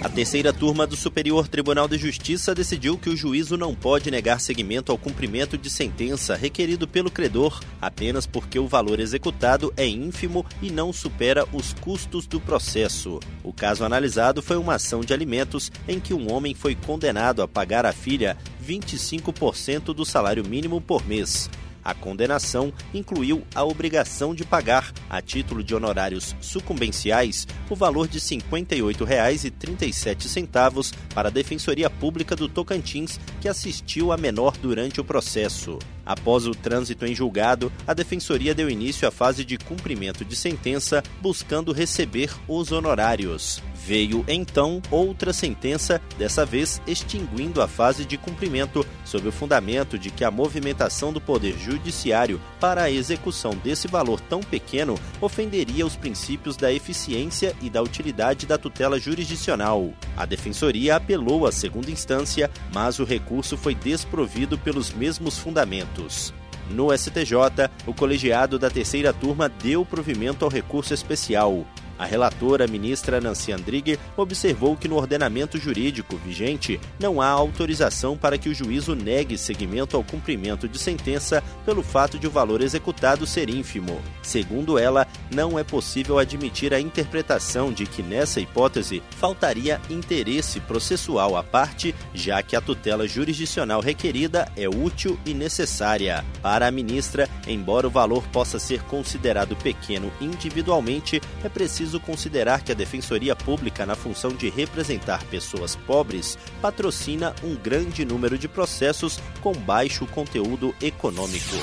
A terceira turma do Superior Tribunal de Justiça decidiu que o juízo não pode negar seguimento ao cumprimento de sentença requerido pelo credor apenas porque o valor executado é ínfimo e não supera os custos do processo. O caso analisado foi uma ação de alimentos em que um homem foi condenado a pagar à filha 25% do salário mínimo por mês. A condenação incluiu a obrigação de pagar, a título de honorários sucumbenciais, o valor de R$ 58,37 para a Defensoria Pública do Tocantins, que assistiu a menor durante o processo. Após o trânsito em julgado, a Defensoria deu início à fase de cumprimento de sentença, buscando receber os honorários. Veio então outra sentença, dessa vez extinguindo a fase de cumprimento, sob o fundamento de que a movimentação do Poder Judiciário para a execução desse valor tão pequeno ofenderia os princípios da eficiência e da utilidade da tutela jurisdicional. A Defensoria apelou à segunda instância, mas o recurso foi desprovido pelos mesmos fundamentos. No STJ, o colegiado da terceira turma deu provimento ao recurso especial. A relatora, ministra Nancy Andrighi, observou que no ordenamento jurídico vigente não há autorização para que o juízo negue seguimento ao cumprimento de sentença pelo fato de o valor executado ser ínfimo. Segundo ela, não é possível admitir a interpretação de que, nessa hipótese, faltaria interesse processual à parte, já que a tutela jurisdicional requerida é útil e necessária. Para a ministra, embora o valor possa ser considerado pequeno individualmente, é preciso preciso considerar que a Defensoria Pública, na função de representar pessoas pobres, patrocina um grande número de processos com baixo conteúdo econômico.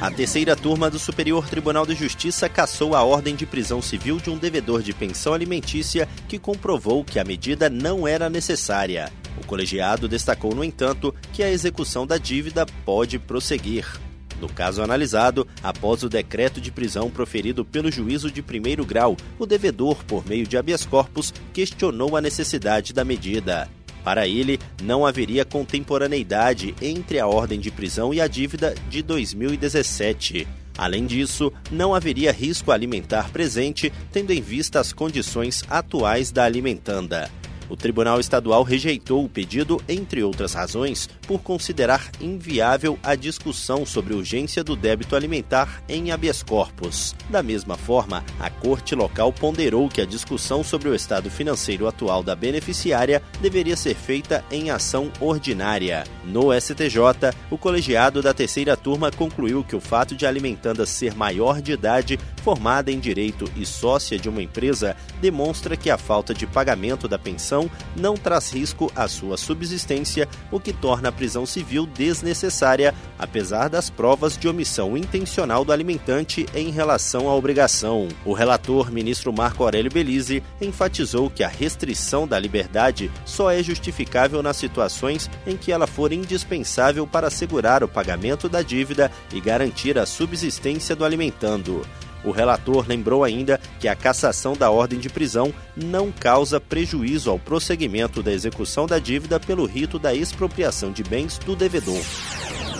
A terceira turma do Superior Tribunal de Justiça cassou a ordem de prisão civil de um devedor de pensão alimentícia que comprovou que a medida não era necessária. O colegiado destacou, no entanto, que a execução da dívida pode prosseguir. No caso analisado, após o decreto de prisão proferido pelo juízo de primeiro grau, o devedor, por meio de habeas corpus, questionou a necessidade da medida. Para ele, não haveria contemporaneidade entre a ordem de prisão e a dívida de 2017. Além disso, não haveria risco alimentar presente, tendo em vista as condições atuais da alimentanda. O Tribunal Estadual rejeitou o pedido, entre outras razões, por considerar inviável a discussão sobre urgência do débito alimentar em habeas corpus. Da mesma forma, a Corte Local ponderou que a discussão sobre o estado financeiro atual da beneficiária deveria ser feita em ação ordinária. No STJ, o colegiado da terceira turma concluiu que o fato de a alimentanda ser maior de idade, formada em direito e sócia de uma empresa, demonstra que a falta de pagamento da pensão não traz risco à sua subsistência, o que torna a prisão civil desnecessária, apesar das provas de omissão intencional do alimentante em relação à obrigação. O relator, ministro Marco Aurélio Belize, enfatizou que a restrição da liberdade só é justificável nas situações em que ela for indispensável para assegurar o pagamento da dívida e garantir a subsistência do alimentando. O relator lembrou ainda que a cassação da ordem de prisão não causa prejuízo ao prosseguimento da execução da dívida pelo rito da expropriação de bens do devedor.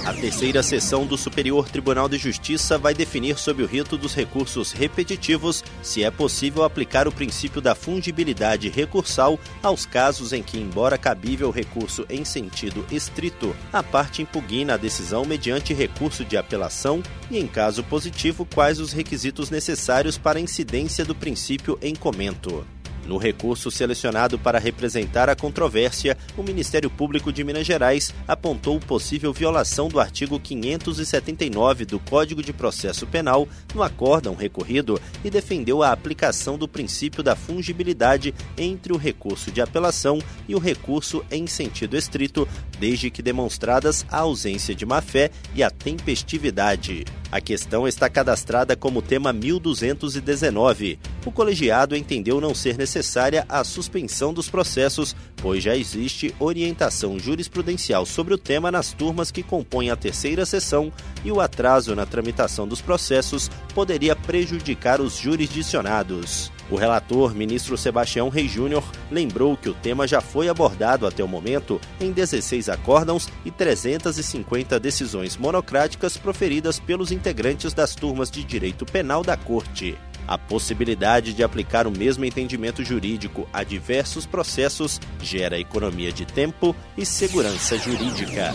A terceira sessão do Superior Tribunal de Justiça vai definir sob o rito dos recursos repetitivos se é possível aplicar o princípio da fungibilidade recursal aos casos em que, embora cabível recurso em sentido estrito, a parte impugna a decisão mediante recurso de apelação e, em caso positivo, quais os requisitos necessários para a incidência do princípio em comento. No recurso selecionado para representar a controvérsia, o Ministério Público de Minas Gerais apontou possível violação do artigo 579 do Código de Processo Penal no acórdão recorrido e defendeu a aplicação do princípio da fungibilidade entre o recurso de apelação e o recurso em sentido estrito, desde que demonstradas a ausência de má-fé e a tempestividade. A questão está cadastrada como tema 1219. O colegiado entendeu não ser necessária a suspensão dos processos, pois já existe orientação jurisprudencial sobre o tema nas turmas que compõem a terceira sessão e o atraso na tramitação dos processos poderia prejudicar os jurisdicionados. O relator, ministro Sebastião Rei Júnior, lembrou que o tema já foi abordado até o momento em 16 acórdãos e 350 decisões monocráticas proferidas pelos integrantes das turmas de direito penal da Corte. A possibilidade de aplicar o mesmo entendimento jurídico a diversos processos gera economia de tempo e segurança jurídica.